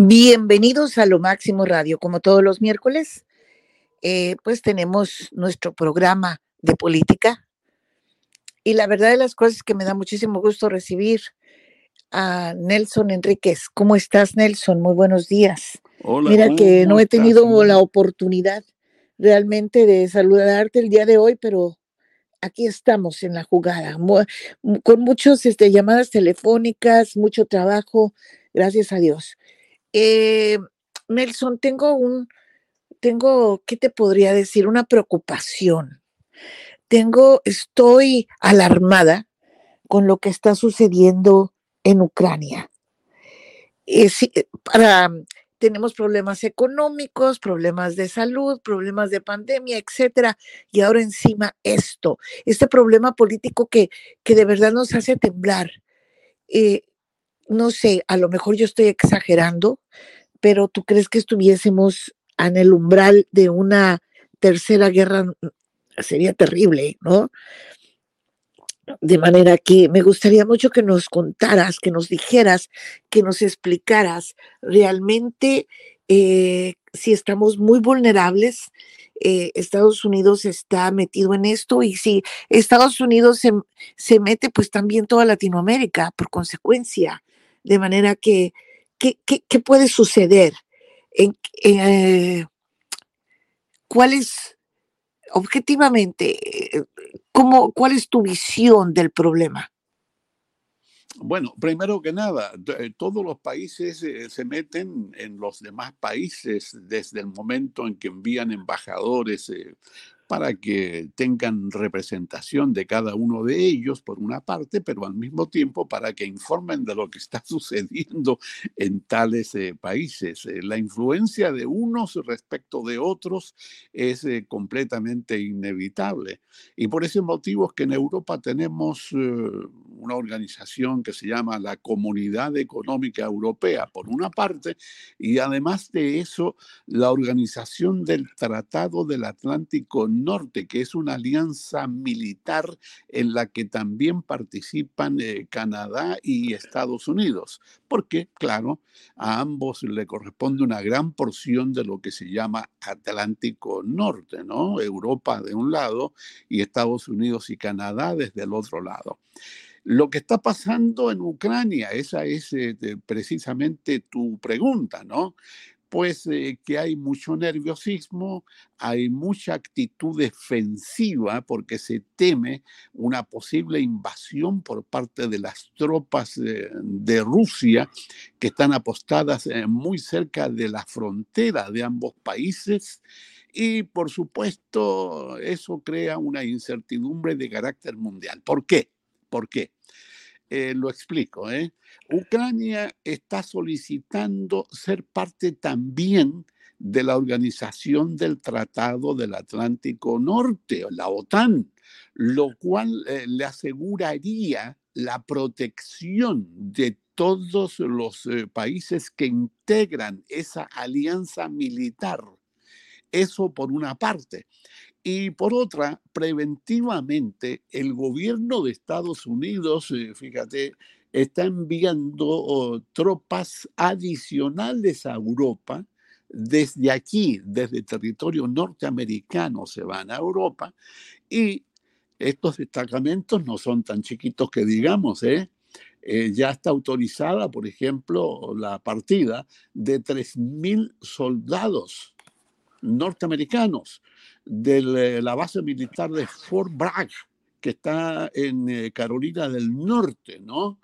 Bienvenidos a Lo Máximo Radio. Como todos los miércoles, eh, pues tenemos nuestro programa de política. Y la verdad de las cosas es que me da muchísimo gusto recibir a Nelson Enríquez. ¿Cómo estás, Nelson? Muy buenos días. Hola. Mira que no he estás? tenido la oportunidad realmente de saludarte el día de hoy, pero aquí estamos en la jugada, con muchas este, llamadas telefónicas, mucho trabajo, gracias a Dios. Eh, Nelson, tengo un, tengo, ¿qué te podría decir? Una preocupación. Tengo, estoy alarmada con lo que está sucediendo en Ucrania. Eh, eh, para, tenemos problemas económicos, problemas de salud, problemas de pandemia, etcétera, y ahora encima esto, este problema político que, que de verdad nos hace temblar. Eh, no sé, a lo mejor yo estoy exagerando, pero ¿tú crees que estuviésemos en el umbral de una tercera guerra? Sería terrible, ¿no? De manera que me gustaría mucho que nos contaras, que nos dijeras, que nos explicaras realmente eh, si estamos muy vulnerables. eh, Estados Unidos está metido en esto y si Estados Unidos se, se mete, pues también toda Latinoamérica, por consecuencia. De manera que, ¿qué, qué, puede suceder? En, eh, ¿Cuál es, objetivamente, eh, cómo, cuál es tu visión del problema? Bueno, primero que nada, eh, todos los países se meten en los demás países desde el momento en que envían embajadores para que tengan representación de cada uno de ellos, por una parte, pero al mismo tiempo para que informen de lo que está sucediendo en tales eh, países. Eh, la influencia de unos respecto de otros es eh, completamente inevitable. Y por ese motivo es que en Europa tenemos eh, una organización que se llama la Comunidad Económica Europea, por una parte, y además de eso, la Organización del Tratado del Atlántico Norte, que es una alianza militar en la que también participan eh, Canadá y Estados Unidos, porque, claro, a ambos le corresponde una gran porción de lo que se llama Atlántico Norte, ¿no? Europa de un lado y Estados Unidos y Canadá desde el otro lado. Lo que está pasando en Ucrania, esa es eh, precisamente tu pregunta, ¿no? Pues eh, que hay mucho nerviosismo, hay mucha actitud defensiva porque se teme una posible invasión por parte de las tropas de Rusia que están apostadas eh, muy cerca de la frontera de ambos países. Y por supuesto, eso crea una incertidumbre de carácter mundial. ¿Por qué? ¿Por qué? Eh, lo explico. ¿eh? Ucrania está solicitando ser parte también de la Organización del Tratado del Atlántico Norte, la OTAN, lo cual eh, le aseguraría la protección de todos los eh, países que integran esa alianza militar. Eso por una parte. Y por otra, preventivamente, el gobierno de Estados Unidos, eh, fíjate, está enviando oh, tropas adicionales a Europa. Desde aquí, desde territorio norteamericano, se van a Europa y estos destacamentos no son tan chiquitos que digamos, ¿eh? Eh, ya está autorizada, por ejemplo, la partida de 3.000 soldados norteamericanos de la- la base militar de Fort Bragg, que está en eh, Carolina del Norte, ¿no?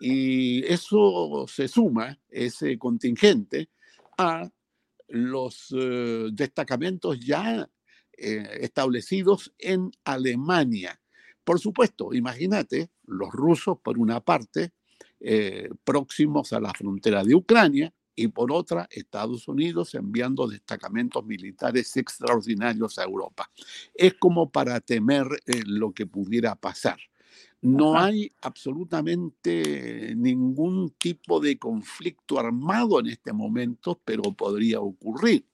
Y eso se suma, ese contingente, a los eh, destacamentos ya eh, establecidos en Alemania. Por supuesto, imagínate, los rusos por una parte, eh, próximos a la frontera de Ucrania, y por otra, Estados Unidos enviando destacamentos militares extraordinarios a Europa. Es como para temer eh, lo que pudiera pasar. No Ajá. hay absolutamente ningún tipo de conflicto armado en este momento, pero podría ocurrir,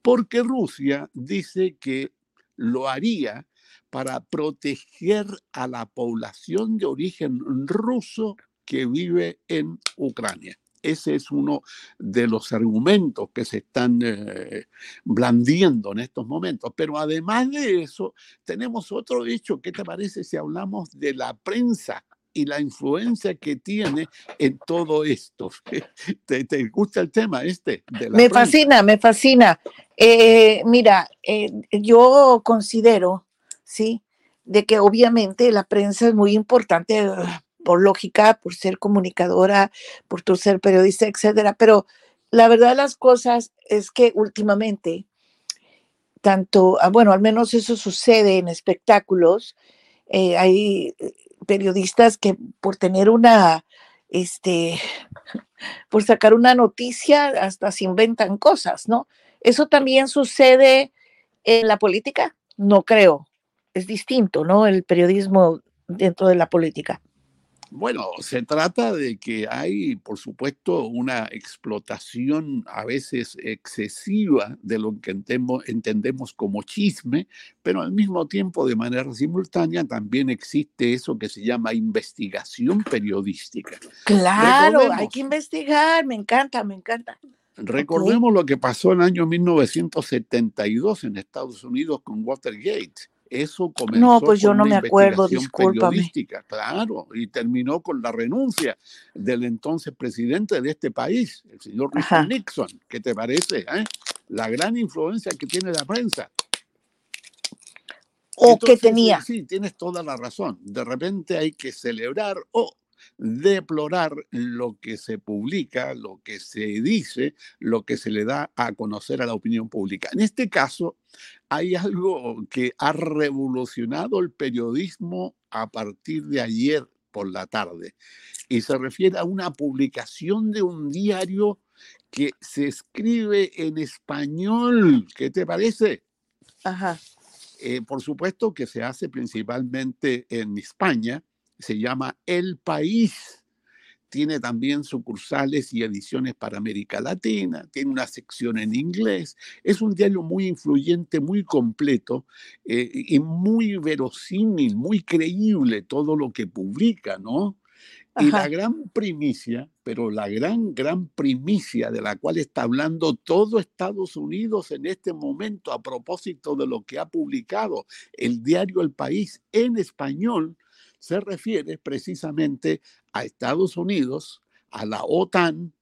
porque Rusia dice que lo haría para proteger a la población de origen ruso que vive en Ucrania. Ese es uno de los argumentos que se están eh, blandiendo en estos momentos. Pero además de eso, tenemos otro hecho. ¿Qué te parece si hablamos de la prensa? y la influencia que tiene en todo esto. ¿Te, gusta el tema este? me fascina, me fascina. Eh, mira, eh, yo considero, ¿sí? De que obviamente la prensa es muy importante por lógica, por ser comunicadora, por tu ser periodista, etcétera. Pero la verdad de las cosas es que últimamente, tanto, ah, bueno, al menos eso sucede en espectáculos, eh, hay eh, periodistas que por tener una, este, por sacar una noticia, hasta se inventan cosas, ¿no? Eso también sucede en la política, no creo. Es distinto, ¿no? El periodismo dentro de la política. Bueno, se trata de que hay, por supuesto, una explotación a veces excesiva de lo que entendemos como chisme, pero al mismo tiempo, de manera simultánea, también existe eso que se llama investigación periodística. Claro, hay que investigar, me encanta, me encanta. Recordemos lo que pasó en el año 1972 en Estados Unidos con Watergate eso comenzó no, pues yo no me acuerdo, periodística, claro, y terminó con la renuncia del entonces presidente de este país, el señor Richard Nixon. ¿Qué te parece? Eh? La gran influencia que tiene la prensa. O que tenía. Sí, tienes toda la razón. De repente hay que celebrar o deplorar lo que se publica, lo que se dice, lo que se le da a conocer a la opinión pública. En este caso, hay algo que ha revolucionado el periodismo a partir de ayer por la tarde y se refiere a una publicación de un diario que se escribe en español. ¿Qué te parece? Ajá. Eh, por supuesto que se hace principalmente en España, se llama El País. Tiene también sucursales y ediciones para América Latina, tiene una sección en inglés. Es un diario muy influyente, muy completo eh, y muy verosímil, muy creíble todo lo que publica, ¿no? Y la gran primicia, pero la gran, gran primicia de la cual está hablando todo Estados Unidos en este momento a propósito de lo que ha publicado el diario El País en español, se refiere precisamente a Estados Unidos, a la OTAN,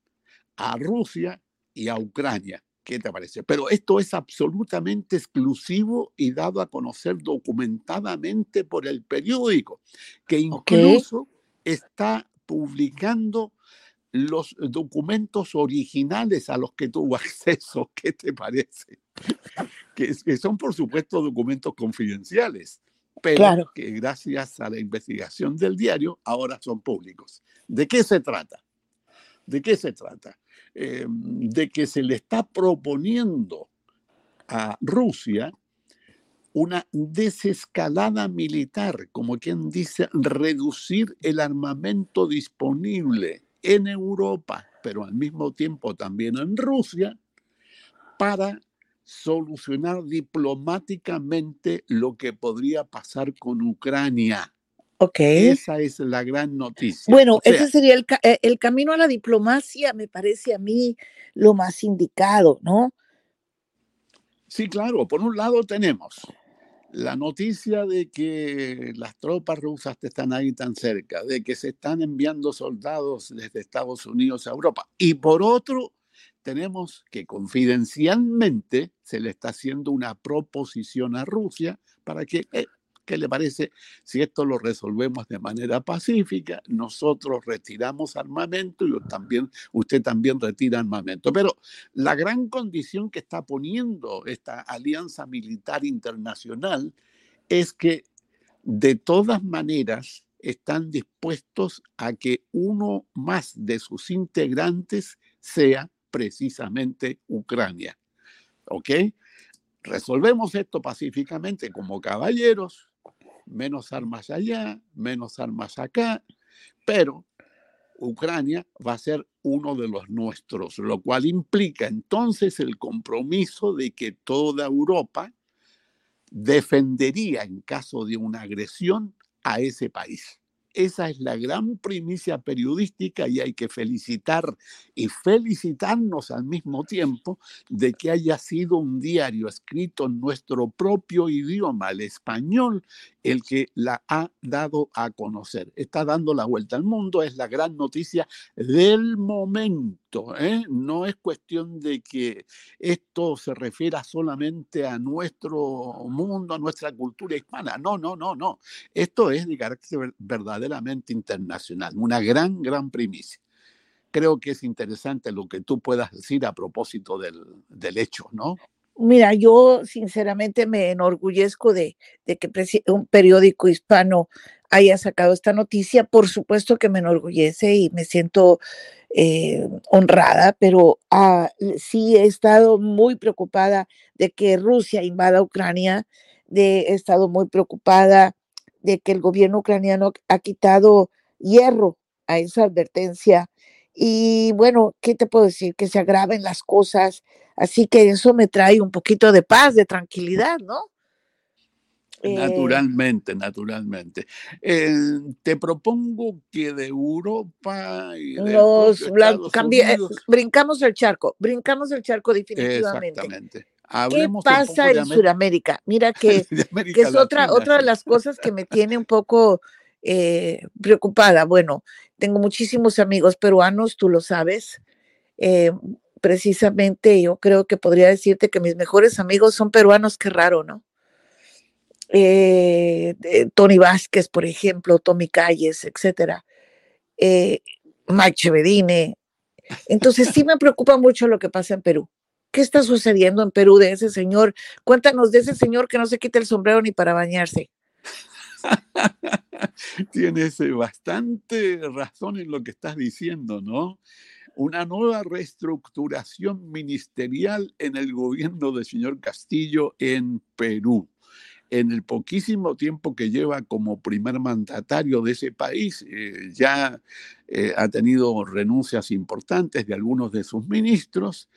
a Rusia y a Ucrania. ¿Qué te parece? Pero esto es absolutamente exclusivo y dado a conocer documentadamente por el periódico, que incluso está publicando los documentos originales a los que tuvo acceso. ¿Qué te parece? Que, que son, por supuesto, documentos confidenciales pero que gracias a la investigación del diario ahora son públicos. ¿De qué se trata? ¿De qué se trata? Eh, de que se le está proponiendo a Rusia una desescalada militar, como quien dice, reducir el armamento disponible en Europa, pero al mismo tiempo también en Rusia, para solucionar diplomáticamente lo que podría pasar con Ucrania. Ok. Esa es la gran noticia. Bueno, ese sería el, eh, el, camino a la diplomacia, me parece a mí lo más indicado, ¿no? Sí, claro. Por un lado tenemos la noticia de que las tropas rusas están ahí tan cerca, de que se están enviando soldados desde Estados Unidos a Europa. Y por otro, tenemos que confidencialmente se le está haciendo una proposición a Rusia para que, eh, ¿qué le parece? Si esto lo resolvemos de manera pacífica, nosotros retiramos armamento y también, usted también retira armamento. Pero la gran condición que está poniendo esta alianza militar internacional es que de todas maneras están dispuestos a que uno más de sus integrantes sea precisamente Ucrania. ¿Ok? Resolvemos esto pacíficamente como caballeros, menos armas allá, menos armas acá, pero Ucrania va a ser uno de los nuestros, lo cual implica entonces el compromiso de que toda Europa defendería en caso de una agresión a ese país. Esa es la gran primicia periodística y hay que felicitar y felicitarnos al mismo tiempo de que haya sido un diario escrito en nuestro propio idioma, el español, el que la ha dado a conocer. Está dando la vuelta al mundo, es la gran noticia del momento. ¿eh? No es cuestión de que esto se refiera solamente a nuestro mundo, a nuestra cultura hispana. No, no, no, no. Esto es de carácter verdaderamente internacional, una gran, gran primicia. Creo que es interesante lo que tú puedas decir a propósito del, del hecho, ¿no? Mira, yo sinceramente me enorgullezco de, que un periódico hispano haya sacado esta noticia. Por supuesto que me enorgullece y me siento eh, honrada, pero ah, sí he estado muy preocupada de que Rusia invada Ucrania, de, he estado muy preocupada de que el gobierno ucraniano ha quitado hierro a esa advertencia. Y bueno, ¿qué te puedo decir? Que se agraven las cosas Así que eso me trae un poquito de paz, de tranquilidad, ¿no? Eh, naturalmente, naturalmente. Eh, te propongo que de Europa y de nos eh, brincamos el charco, brincamos el charco definitivamente. Exactamente. ¿Qué pasa en Sudamérica? Mira que, que es otra, otra de las cosas que me tiene un poco preocupada. Bueno, tengo muchísimos amigos peruanos, tú lo sabes precisamente yo creo que podría decirte que mis mejores amigos son peruanos, qué raro, ¿no? Eh, Tony Vázquez, por ejemplo, Tommy Calles, etcétera, eh, Mike Chevedine. Entonces sí me preocupa mucho lo que pasa en Perú. ¿Qué está sucediendo en Perú de ese señor? Cuéntanos de ese señor que no se quita el sombrero ni para bañarse. Tienes eh, bastante razón en lo que estás diciendo, ¿no? Una nueva reestructuración ministerial en el gobierno del señor Castillo en Perú. En el poquísimo tiempo que lleva como primer mandatario de ese país, eh, ya eh, ha tenido renuncias importantes de algunos de sus ministros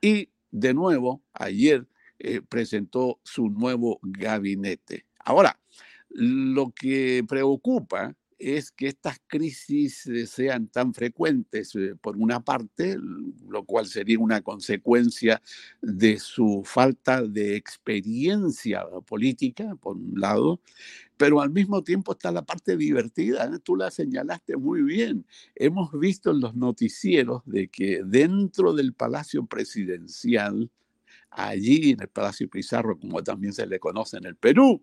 y de nuevo ayer eh, presentó su nuevo gabinete. Ahora, lo que preocupa es que estas crisis sean tan frecuentes, eh, por una parte, lo cual sería una consecuencia de su falta de experiencia política, por un lado, pero al mismo tiempo está la parte divertida, ¿eh? tú la señalaste muy bien. Hemos visto en los noticieros de que dentro del Palacio Presidencial, allí en el Palacio Pizarro, como también se le conoce en el Perú,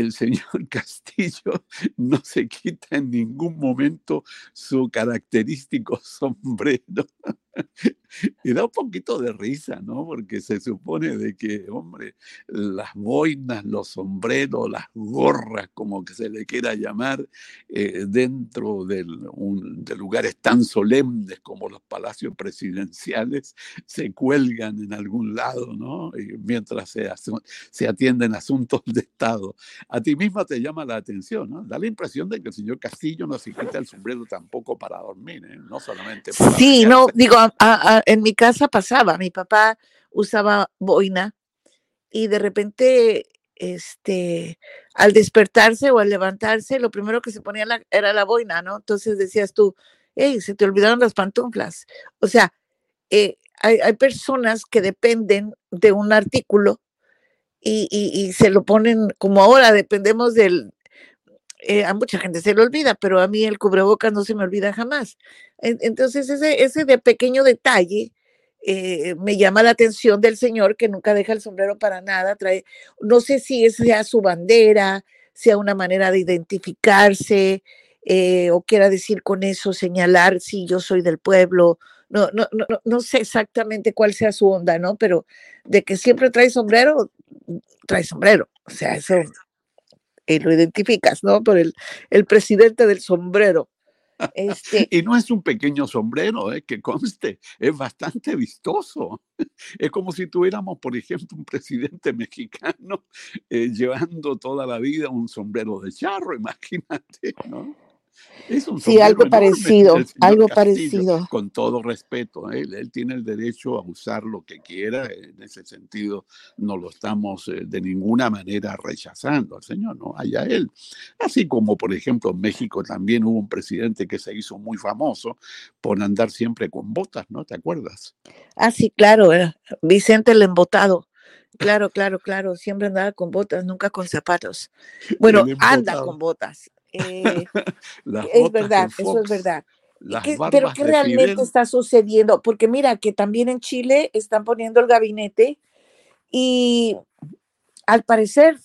el señor Castillo no se quita en ningún momento su característico sombrero. y da un poquito de risa, ¿no? Porque se supone de que, hombre, las boinas, los sombreros, las gorras, como que se le quiera llamar, eh, dentro de lugares tan solemnes como los palacios presidenciales, se cuelgan en algún lado, ¿no? mientras se, se atienden asuntos de Estado. A ti misma te llama la atención, ¿no? Da la impresión de que el señor Castillo no se quita el sombrero tampoco para dormir, ¿eh? no solamente para... Sí, no, digo, en mi casa pasaba, mi papá usaba boina y de repente, este, al despertarse o al levantarse, lo primero que se ponía era la boina, ¿no? Entonces decías tú, hey, se te olvidaron las pantuflas. O sea, eh, hay, personas que dependen de un artículo y, y, se lo ponen como ahora, dependemos del, eh, a mucha gente se le olvida, pero a mí el cubrebocas no se me olvida jamás. Entonces, ese, ese de pequeño detalle eh, me llama la atención del señor que nunca deja el sombrero para nada. Trae, no sé si sea su bandera, sea una manera de identificarse eh, o quiera decir con eso señalar si yo soy del pueblo. No, no, no, no sé exactamente cuál sea su onda, ¿no? Pero de que siempre trae sombrero, trae sombrero. O sea, eso y lo identificas, ¿no? Por el, el presidente del sombrero. Este, y no es un pequeño sombrero, ¿eh? que conste, es bastante vistoso. Es como si tuviéramos, por ejemplo, un presidente mexicano eh, llevando toda la vida un sombrero de charro, imagínate, ¿no? Es un sí, algo parecido, algo parecido. Con todo respeto, él, él, tiene el derecho a usar lo que quiera, en ese sentido no lo estamos eh, de ninguna manera rechazando al señor, no, allá él. Así como, por ejemplo, en México también hubo un presidente que se hizo muy famoso por andar siempre con botas, ¿no? ¿Te acuerdas? Ah, sí, claro, Vicente el embotado. Claro, claro, claro. Siempre andaba con botas, nunca con zapatos. Bueno, anda con botas. Eh, es verdad, eso es verdad. pero ¿qué realmente está sucediendo? Porque mira que también en Chile están poniendo el gabinete y al parecer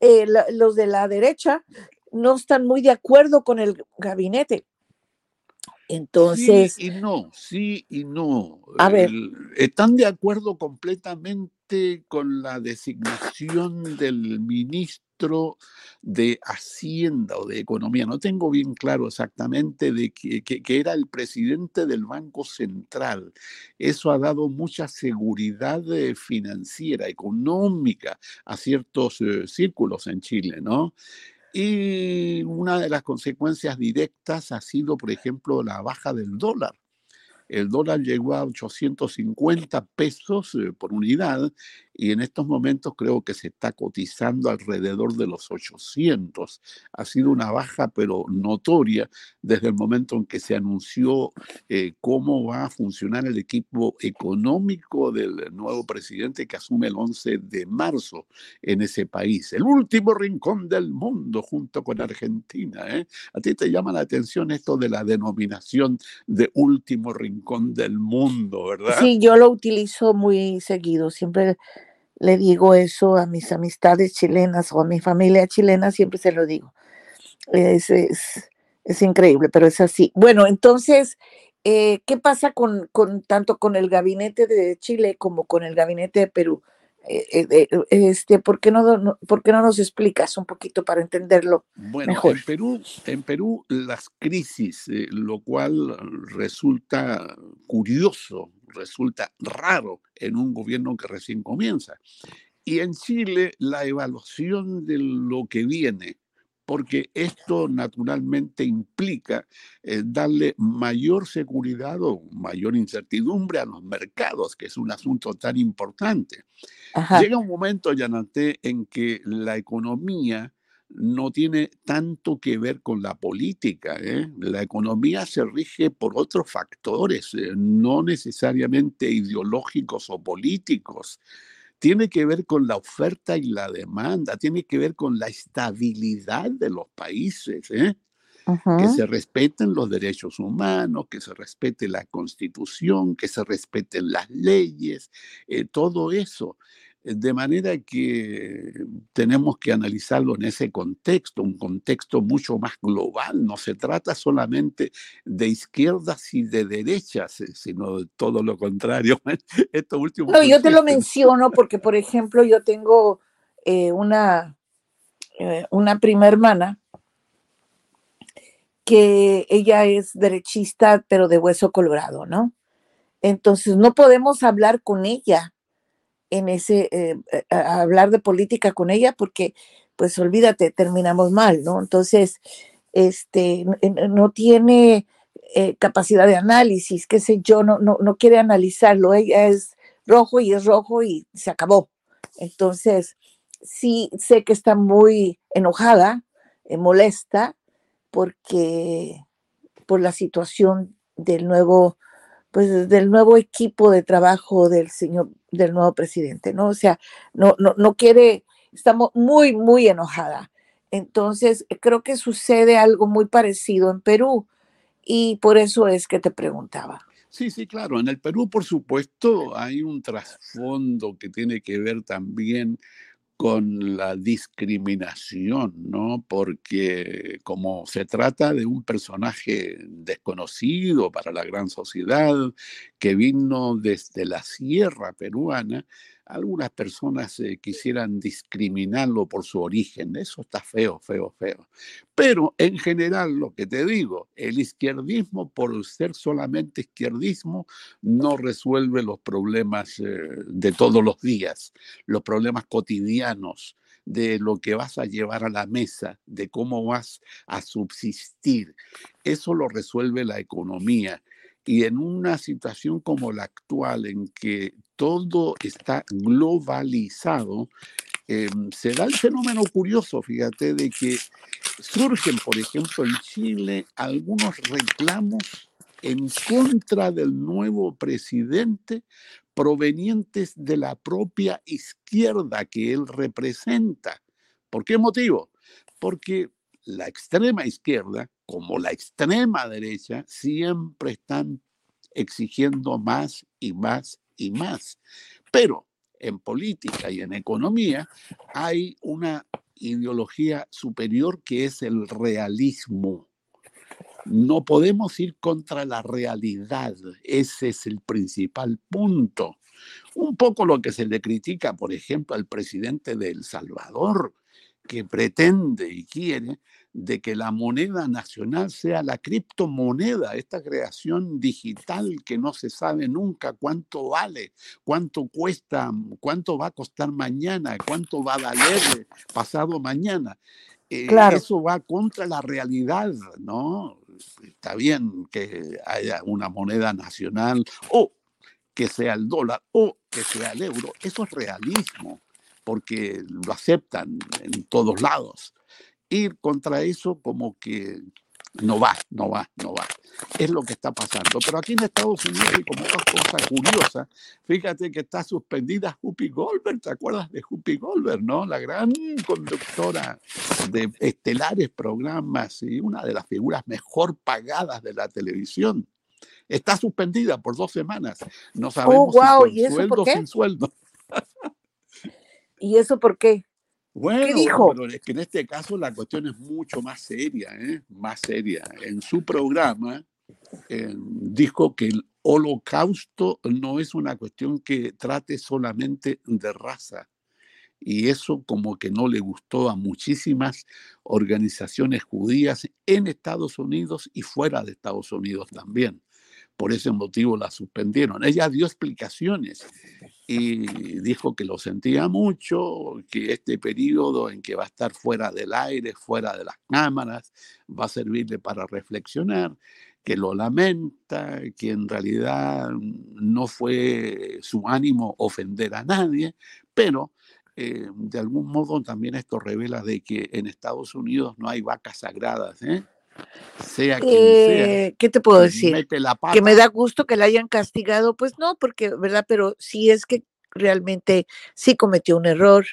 eh, los de la derecha no están muy de acuerdo con el gabinete. Entonces. Sí y no, sí y no. A ver. están de acuerdo completamente con la designación del ministro de Hacienda o de Economía. No tengo bien claro exactamente de que, era el presidente del Banco Central. Eso ha dado mucha seguridad eh, financiera, económica a ciertos eh, círculos en Chile, ¿no? Y una de las consecuencias directas ha sido, por ejemplo, la baja del dólar el dólar llegó a 850 pesos eh, por unidad y en estos momentos creo que se está cotizando alrededor de los 800. Ha sido una baja pero notoria desde el momento en que se anunció eh, cómo va a funcionar el equipo económico del nuevo presidente que asume el 11 de marzo en ese país, el último rincón del mundo junto con Argentina. ¿eh? ¿A ti te llama la atención esto de la denominación de último rincón? del mundo, ¿verdad? Sí, yo lo utilizo muy seguido, siempre le digo eso a mis amistades chilenas o a mi familia chilena, siempre se lo digo. Es, es, increíble, pero es así. Bueno, entonces, eh, ¿qué pasa con, con, tanto con el gabinete de Chile como con el gabinete de Perú? Eh, eh, este, ¿por, qué no, ¿por qué no nos explicas un poquito para entenderlo bueno, mejor? En Perú, en Perú las crisis, eh, lo cual resulta curioso, resulta raro en un gobierno que recién comienza. Y en Chile la evaluación de lo que viene porque esto naturalmente implica eh, darle mayor seguridad o mayor incertidumbre a los mercados, que es un asunto tan importante. Llega un momento, Yanate, en que la economía no tiene tanto que ver con la política. ¿eh? La economía se rige por otros factores, eh, no necesariamente ideológicos o políticos tiene que ver con la oferta y la demanda, tiene que ver con la estabilidad de los países, ¿eh? que se respeten los derechos humanos, que se respete la constitución, que se respeten las leyes, eh, todo eso. De manera que tenemos que analizarlo en ese contexto, un contexto mucho más global. No se trata solamente de izquierdas y de derechas, eh, sino de todo lo contrario. Esto último. No, yo te lo menciono porque, por ejemplo, yo tengo eh, una, eh, una prima hermana que ella es derechista, pero de hueso colorado, ¿no? Entonces, no podemos hablar con ella en ese, eh, eh, hablar de política con ella porque, pues olvídate, terminamos mal, ¿no? Entonces, este, no tiene eh, capacidad de análisis, qué sé yo, no, no, no quiere analizarlo, ella es rojo y es rojo y se acabó. Entonces, sí sé que está muy enojada, molesta, porque por la situación del nuevo pues del nuevo equipo de trabajo del señor, del nuevo presidente, ¿no? O sea, no, no, no quiere, estamos muy, muy enojada. Entonces, creo que sucede algo muy parecido en Perú y por eso es que te preguntaba. Sí, sí, claro. En el Perú, por supuesto, hay un trasfondo que tiene que ver también con la discriminación, ¿no? Porque como se trata de un personaje desconocido para la gran sociedad, que vino desde la sierra peruana, algunas personas eh, quisieran discriminarlo por su origen. Eso está feo, feo, feo. Pero en general, lo que te digo, el izquierdismo, por ser solamente izquierdismo, no resuelve los problemas eh, de todos los días, los problemas cotidianos de lo que vas a llevar a la mesa, de cómo vas a subsistir. Eso lo resuelve la economía. Y en una situación como la actual, en que todo está globalizado, em, se da el fenómeno curioso, fíjate, de que surgen, por ejemplo, en Chile algunos reclamos en contra del nuevo presidente provenientes de la propia izquierda que él representa. ¿Por qué motivo? Porque la extrema izquierda, como la extrema derecha, siempre están exigiendo más y más y más. Pero en política y en economía hay una ideología superior que es el realismo. No podemos ir contra la realidad, ese es el principal punto. Un poco lo que se le critica, por ejemplo, al presidente de El Salvador, que pretende y quiere de que la moneda nacional sea la criptomoneda, esta creación digital que no se sabe nunca cuánto vale, cuánto cuesta, cuánto va a costar mañana, cuánto va a valer pasado mañana. Eh, eso va contra la realidad, ¿no? Está bien que haya una moneda nacional o que sea el dólar o que sea el euro. Eso es realismo, porque lo aceptan en todos lados. Ir contra eso como que no va, no va, no va. Es lo que está pasando. Pero aquí en Estados Unidos hay como otra cosa curiosa. Fíjate que está suspendida Whoopi Goldberg. ¿Te acuerdas de Whoopi Goldberg, no? La gran conductora de estelares programas y una de las figuras mejor pagadas de la televisión. Está suspendida por dos semanas. No oh, sabemos si con sueldo sin sueldo. ¿Y eso por qué? Bueno, ¿Qué dijo? pero es que en este caso la cuestión es mucho más seria, ¿eh? más seria. En su programa eh, dijo que el holocausto no es una cuestión que trate solamente de raza. Y eso como que no le gustó a muchísimas organizaciones judías en Estados Unidos y fuera de Estados Unidos también. Por ese motivo la suspendieron. Ella dio explicaciones y dijo que lo sentía mucho, que este periodo en que va a estar fuera del aire, fuera de las cámaras, va a servirle para reflexionar, que lo lamenta, que en realidad no fue su ánimo ofender a nadie, pero eh, de algún modo también esto revela de que en Estados Unidos no hay vacas sagradas, ¿eh? Sea quien sea. Eh, ¿Qué te puedo decir? Que me da gusto que la hayan castigado, pues no, porque, ¿verdad? Pero sí es que realmente sí cometió un error.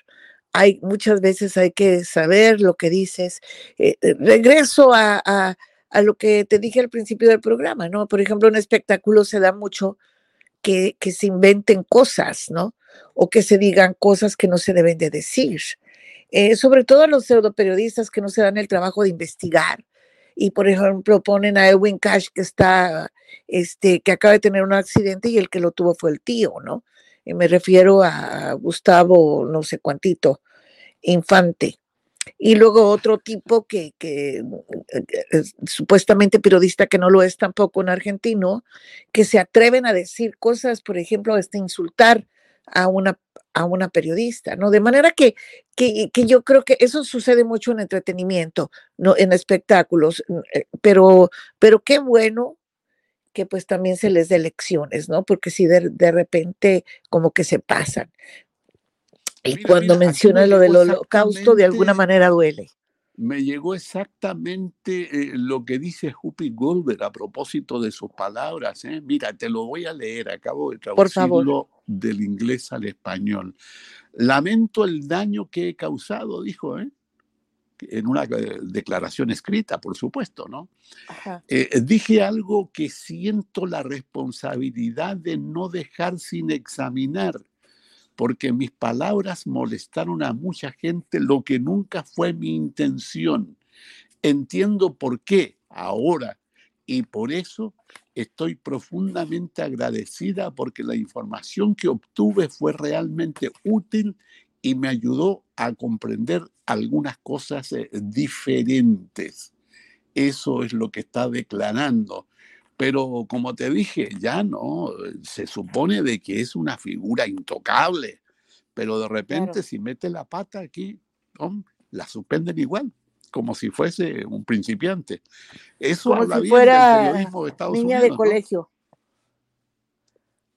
Hay muchas veces hay que saber lo que dices. Eh, eh, regreso a, a, a, lo que te dije al principio del programa, ¿no? Por ejemplo, en espectáculo se da mucho que, que se inventen cosas, ¿no? O que se digan cosas que no se deben de decir. sobre todo a los pseudoperiodistas que no se dan el trabajo de investigar, y por ejemplo ponen a Edwin Cash que está, este, que acaba de tener un accidente y el que lo tuvo fue el tío, ¿no? Y me refiero a Gustavo, no sé cuántito, Infante. Y luego otro tipo que, que es supuestamente periodista, que no lo es tampoco en argentino, que se atreven a decir cosas, por ejemplo, este, insultar a una, a una periodista, ¿no? De manera que, que, que, yo creo que eso sucede mucho en entretenimiento, ¿no? En espectáculos, eh, pero, pero qué bueno que pues también se les dé lecciones, ¿no? Porque si de, de repente como que se pasan. Y cuando menciona lo del holocausto, de alguna manera duele me llegó exactamente eh, lo que dice Whoopi Goldberg a propósito de sus palabras. ¿eh? Mira, te lo voy a leer, acabo de traducirlo del inglés al español. Lamento el daño que he causado, dijo, ¿eh? en una eh, declaración escrita, por supuesto, ¿no? dije algo que siento la responsabilidad de no dejar sin examinar porque mis palabras molestaron a mucha gente, lo que nunca fue mi intención. Entiendo por qué ahora y por eso estoy profundamente agradecida porque la información que obtuve fue realmente útil y me ayudó a comprender algunas cosas eh, diferentes. Eso es lo que está declarando. Pero como te dije, ya no, se supone de que es una figura intocable, pero de repente si mete la pata aquí, la suspenden igual, como si fuese un principiante. Eso habla bien del periodismo de Estados niña de colegio.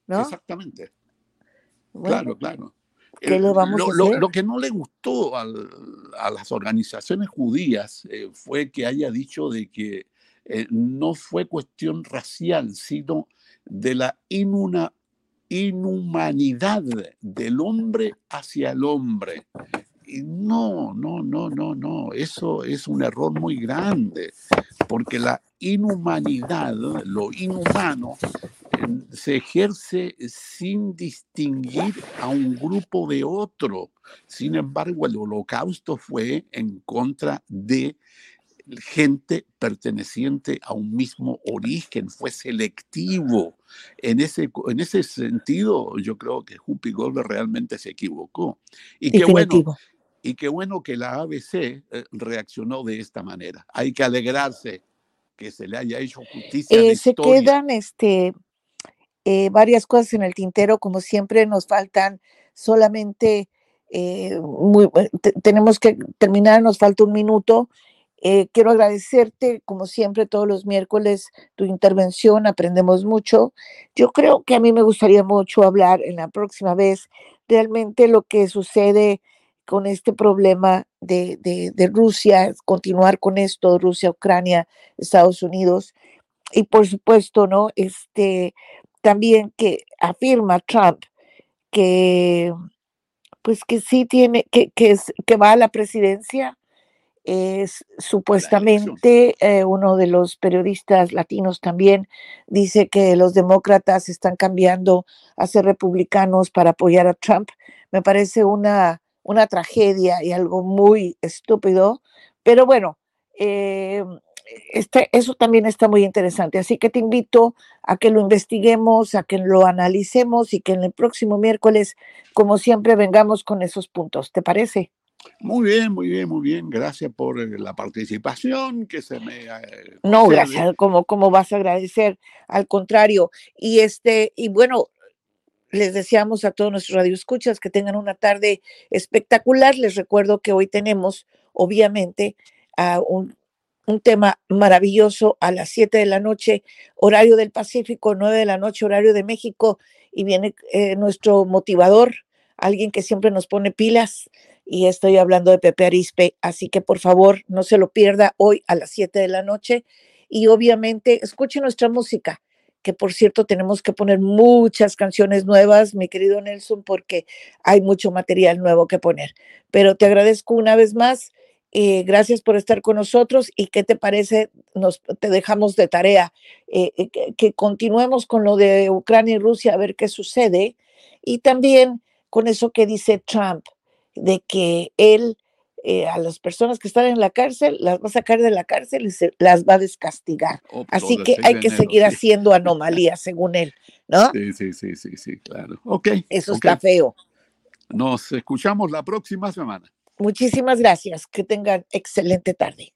¿No? Exactamente. claro, claro. ¿Qué le vamos lo, que no le gustó a las organizaciones judías eh, fue que haya dicho de que eh, no fue cuestión racial, sino de la inhumanidad del hombre hacia el hombre. Y no, no, no, no, no, eso es un error muy grande, porque la inhumanidad, lo inhumano, se ejerce sin distinguir a un grupo de otro. Sin embargo, el holocausto fue en contra de gente perteneciente a un mismo origen, fue selectivo. En ese, en ese sentido, yo creo que Huppy Goldberg realmente se equivocó. Y qué, bueno, y qué bueno que la ABC eh, reaccionó de esta manera. Hay que alegrarse que se le haya hecho justicia. Eh, se quedan este, eh, varias cosas en el tintero, como siempre nos faltan solamente, tenemos que terminar, nos falta un minuto eh, quiero agradecerte, como siempre, todos los miércoles tu intervención, aprendemos mucho. Yo creo que a mí me gustaría mucho hablar en la próxima vez realmente lo que sucede con este problema de, de Rusia, continuar con esto, Rusia, Ucrania, Estados Unidos. Y por supuesto, ¿no? Este, también que afirma Trump que pues que sí tiene, que, que, es, que va a la presidencia es supuestamente eh, uno de los periodistas latinos también dice que los demócratas están cambiando a ser republicanos para apoyar a Trump. Me parece una, una tragedia y algo muy estúpido, pero bueno, eh, este, eso también está muy interesante. Así que te invito a que lo investiguemos, a que lo analicemos y que en el próximo miércoles, como siempre, vengamos con esos puntos. ¿Te parece? Muy bien, muy bien, muy bien. Gracias por eh, la participación que se me. Eh, no, gracias. ¿Cómo, ¿Cómo vas a agradecer? Al contrario. Y este, y bueno, les deseamos a todos nuestros radioescuchas que tengan una tarde espectacular. Les recuerdo que hoy tenemos, obviamente, a un, un tema maravilloso a las 7 de la noche, horario del Pacífico, 9 de la noche, horario de México, y viene eh, nuestro motivador, alguien que siempre nos pone pilas y estoy hablando de Pepe Arispe, así que por favor no se lo pierda hoy a las 7 de la noche y obviamente escuche nuestra música, que por cierto tenemos que poner muchas canciones nuevas, mi querido Nelson, porque hay mucho material nuevo que poner. Pero te agradezco una vez más. Eh, gracias por estar con nosotros y qué te parece, nos te dejamos de tarea eh, eh, que, que, continuemos con lo de Ucrania y Rusia a ver qué sucede y también con eso que dice Trump de que él eh, a las personas que están en la cárcel las va a sacar de la cárcel y se, las va a descastigar. Oh, Así que hay que seguir haciendo anomalías, según él, ¿no? Sí, sí, sí, sí, sí, claro. Ok. Eso está feo. Nos escuchamos la próxima semana. Muchísimas gracias. Que tengan excelente tarde.